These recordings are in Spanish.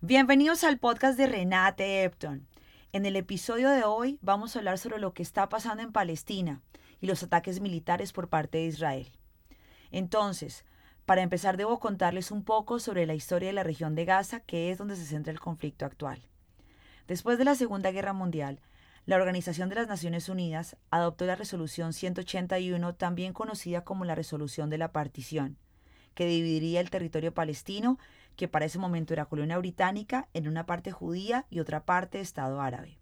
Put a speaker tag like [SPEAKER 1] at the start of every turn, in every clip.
[SPEAKER 1] Bienvenidos al podcast de Renate Epton. En el episodio de hoy vamos a hablar sobre lo que está pasando en Palestina y los ataques militares por parte de Israel. Entonces, para empezar debo contarles un poco sobre la historia de la región de Gaza, que es donde se centra el conflicto actual. Después de la Segunda Guerra Mundial, la Organización de las Naciones Unidas adoptó la Resolución 181, también conocida como la Resolución de la Partición, que dividiría el territorio palestino que para ese momento era colonia británica, en una parte judía y otra parte Estado árabe.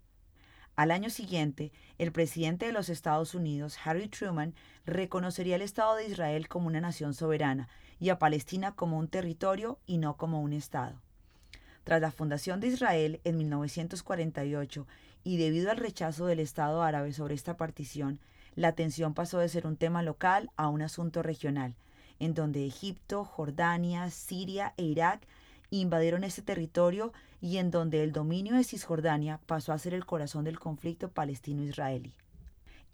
[SPEAKER 1] Al año siguiente, el presidente de los Estados Unidos, Harry Truman, reconocería el Estado de Israel como una nación soberana y a Palestina como un territorio y no como un Estado. Tras la fundación de Israel en 1948 y debido al rechazo del Estado árabe sobre esta partición, la tensión pasó de ser un tema local a un asunto regional, en donde Egipto, Jordania, Siria e Irak invadieron ese territorio y en donde el dominio de Cisjordania pasó a ser el corazón del conflicto palestino-israelí.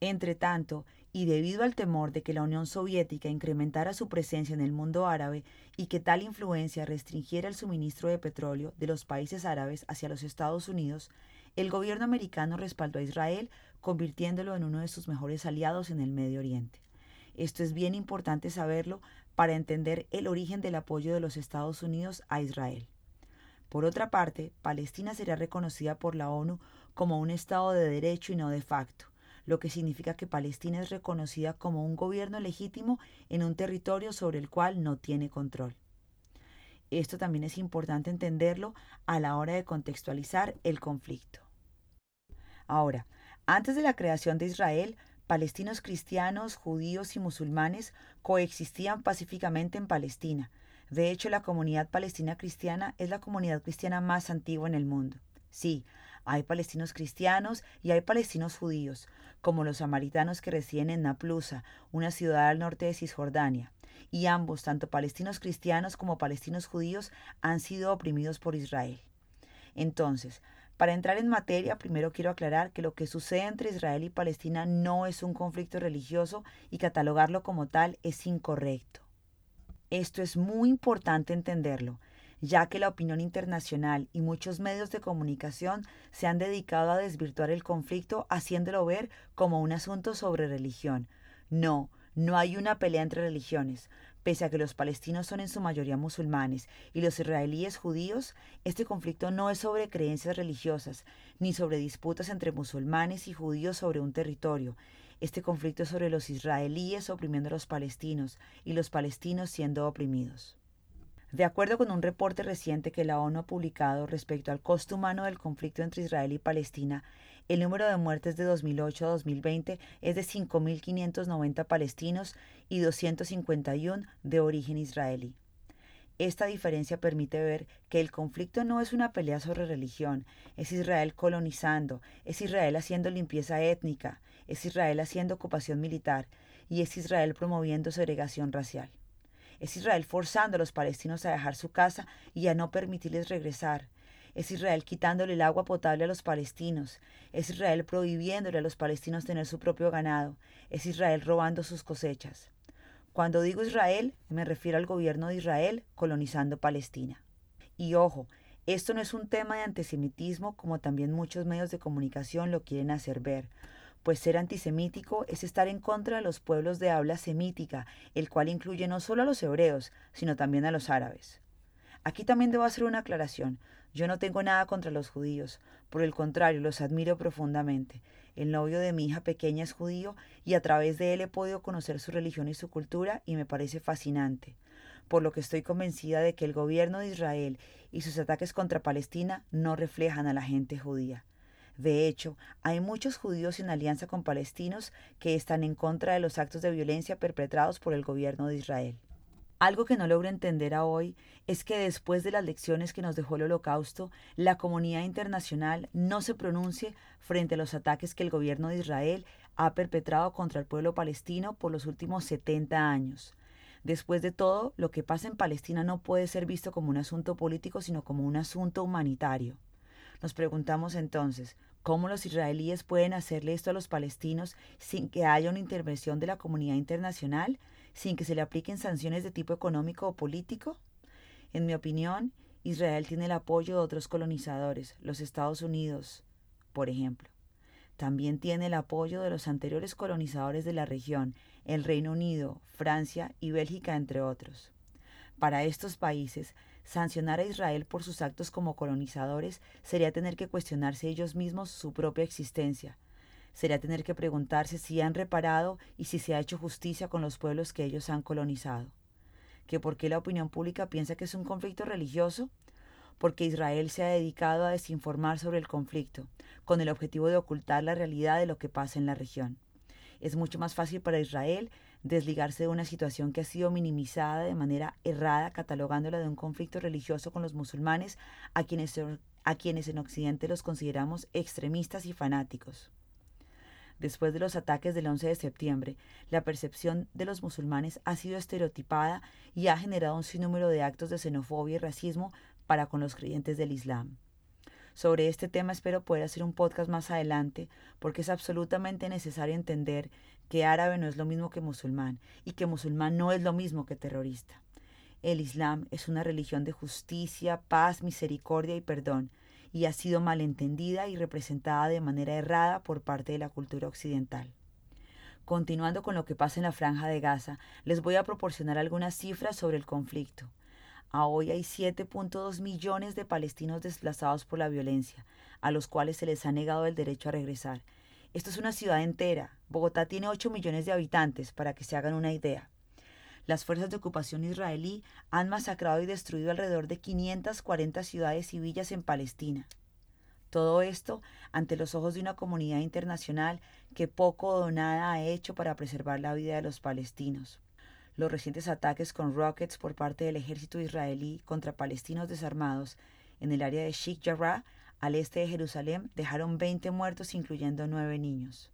[SPEAKER 1] Entretanto, y debido al temor de que la Unión Soviética incrementara su presencia en el mundo árabe y que tal influencia restringiera el suministro de petróleo de los países árabes hacia los Estados Unidos, el gobierno americano respaldó a Israel, convirtiéndolo en uno de sus mejores aliados en el Medio Oriente. Esto es bien importante saberlo para entender el origen del apoyo de los Estados Unidos a Israel. Por otra parte, Palestina será reconocida por la ONU como un Estado de derecho y no de facto, lo que significa que Palestina es reconocida como un gobierno legítimo en un territorio sobre el cual no tiene control. Esto también es importante entenderlo a la hora de contextualizar el conflicto. Ahora, antes de la creación de Israel, palestinos cristianos, judíos y musulmanes coexistían pacíficamente en Palestina. De hecho, la comunidad palestina cristiana es la comunidad cristiana más antigua en el mundo. Sí, hay palestinos cristianos y hay palestinos judíos, como los samaritanos que residen en Naplusa, una ciudad al norte de Cisjordania. Y ambos, tanto palestinos cristianos como palestinos judíos, han sido oprimidos por Israel. Entonces, para entrar en materia, primero quiero aclarar que lo que sucede entre Israel y Palestina no es un conflicto religioso y catalogarlo como tal es incorrecto. Esto es muy importante entenderlo, ya que la opinión internacional y muchos medios de comunicación se han dedicado a desvirtuar el conflicto haciéndolo ver como un asunto sobre religión. No, no hay una pelea entre religiones. Pese a que los palestinos son en su mayoría musulmanes y los israelíes judíos, este conflicto no es sobre creencias religiosas, ni sobre disputas entre musulmanes y judíos sobre un territorio. Este conflicto es sobre los israelíes oprimiendo a los palestinos y los palestinos siendo oprimidos. De acuerdo con un reporte reciente que la ONU ha publicado respecto al costo humano del conflicto entre Israel y Palestina, el número de muertes de 2008 a 2020 es de 5.590 palestinos y 251 de origen israelí. Esta diferencia permite ver que el conflicto no es una pelea sobre religión, es Israel colonizando, es Israel haciendo limpieza étnica, es Israel haciendo ocupación militar y es Israel promoviendo segregación racial. Es Israel forzando a los palestinos a dejar su casa y a no permitirles regresar. Es Israel quitándole el agua potable a los palestinos. Es Israel prohibiéndole a los palestinos tener su propio ganado. Es Israel robando sus cosechas. Cuando digo Israel, me refiero al gobierno de Israel colonizando Palestina. Y ojo, esto no es un tema de antisemitismo como también muchos medios de comunicación lo quieren hacer ver pues ser antisemítico es estar en contra de los pueblos de habla semítica, el cual incluye no solo a los hebreos, sino también a los árabes. Aquí también debo hacer una aclaración. Yo no tengo nada contra los judíos, por el contrario, los admiro profundamente. El novio de mi hija pequeña es judío y a través de él he podido conocer su religión y su cultura y me parece fascinante, por lo que estoy convencida de que el gobierno de Israel y sus ataques contra Palestina no reflejan a la gente judía. De hecho, hay muchos judíos en alianza con palestinos que están en contra de los actos de violencia perpetrados por el gobierno de Israel. Algo que no logro entender a hoy es que después de las lecciones que nos dejó el holocausto, la comunidad internacional no se pronuncie frente a los ataques que el gobierno de Israel ha perpetrado contra el pueblo palestino por los últimos 70 años. Después de todo, lo que pasa en Palestina no puede ser visto como un asunto político, sino como un asunto humanitario. Nos preguntamos entonces, ¿cómo los israelíes pueden hacerle esto a los palestinos sin que haya una intervención de la comunidad internacional, sin que se le apliquen sanciones de tipo económico o político? En mi opinión, Israel tiene el apoyo de otros colonizadores, los Estados Unidos, por ejemplo. También tiene el apoyo de los anteriores colonizadores de la región, el Reino Unido, Francia y Bélgica, entre otros. Para estos países, sancionar a Israel por sus actos como colonizadores sería tener que cuestionarse ellos mismos su propia existencia. Sería tener que preguntarse si han reparado y si se ha hecho justicia con los pueblos que ellos han colonizado. ¿Que por qué la opinión pública piensa que es un conflicto religioso? porque Israel se ha dedicado a desinformar sobre el conflicto, con el objetivo de ocultar la realidad de lo que pasa en la región. Es mucho más fácil para Israel desligarse de una situación que ha sido minimizada de manera errada, catalogándola de un conflicto religioso con los musulmanes, a quienes, en Occidente los consideramos extremistas y fanáticos. Después de los ataques del 11 de septiembre, la percepción de los musulmanes ha sido estereotipada y ha generado un sinnúmero de actos de xenofobia y racismo para con los creyentes del Islam. Sobre este tema espero poder hacer un podcast más adelante porque es absolutamente necesario entender que árabe no es lo mismo que musulmán y que musulmán no es lo mismo que terrorista. El Islam es una religión de justicia, paz, misericordia y perdón y ha sido malentendida y representada de manera errada por parte de la cultura occidental. Continuando con lo que pasa en la franja de Gaza, les voy a proporcionar algunas cifras sobre el conflicto. A hoy hay 7.2 millones de palestinos desplazados por la violencia, a los cuales se les ha negado el derecho a regresar. Esto es una ciudad entera. Bogotá tiene 8 millones de habitantes, para que se hagan una idea. Las fuerzas de ocupación israelí han masacrado y destruido alrededor de 540 ciudades y villas en Palestina. Todo esto ante los ojos de una comunidad internacional que poco o nada ha hecho para preservar la vida de los palestinos. Los recientes ataques con rockets por parte del ejército israelí contra palestinos desarmados en el área de Sheikh Jarrah, al este de Jerusalén, dejaron 20 muertos, incluyendo 9 niños.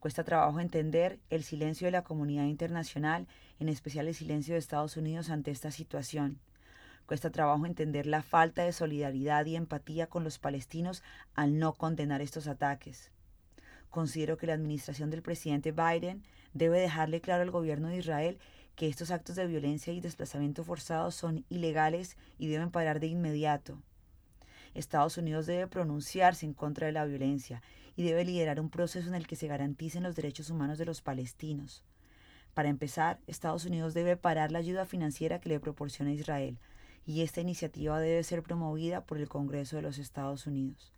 [SPEAKER 1] Cuesta trabajo entender el silencio de la comunidad internacional, en especial el silencio de Estados Unidos ante esta situación. Cuesta trabajo entender la falta de solidaridad y empatía con los palestinos al no condenar estos ataques. Considero que la administración del presidente Biden debe dejarle claro al gobierno de Israel que estos actos de violencia y desplazamiento forzado son ilegales y deben parar de inmediato. Estados Unidos debe pronunciarse en contra de la violencia y debe liderar un proceso en el que se garanticen los derechos humanos de los palestinos. Para empezar, Estados Unidos debe parar la ayuda financiera que le proporciona Israel, y esta iniciativa debe ser promovida por el Congreso de los Estados Unidos.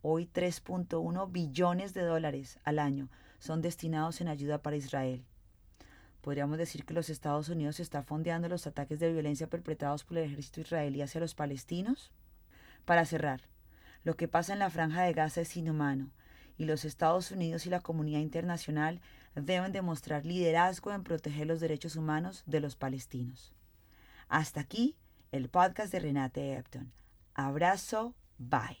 [SPEAKER 1] Hoy 3.1 billones de dólares al año son destinados en ayuda para Israel. Podríamos decir que los Estados Unidos está fondeando los ataques de violencia perpetrados por el ejército israelí hacia los palestinos. Para cerrar, lo que pasa en la franja de Gaza es inhumano y los Estados Unidos y la comunidad internacional deben demostrar liderazgo en proteger los derechos humanos de los palestinos. Hasta aquí el podcast de Renate Epton. Abrazo, bye.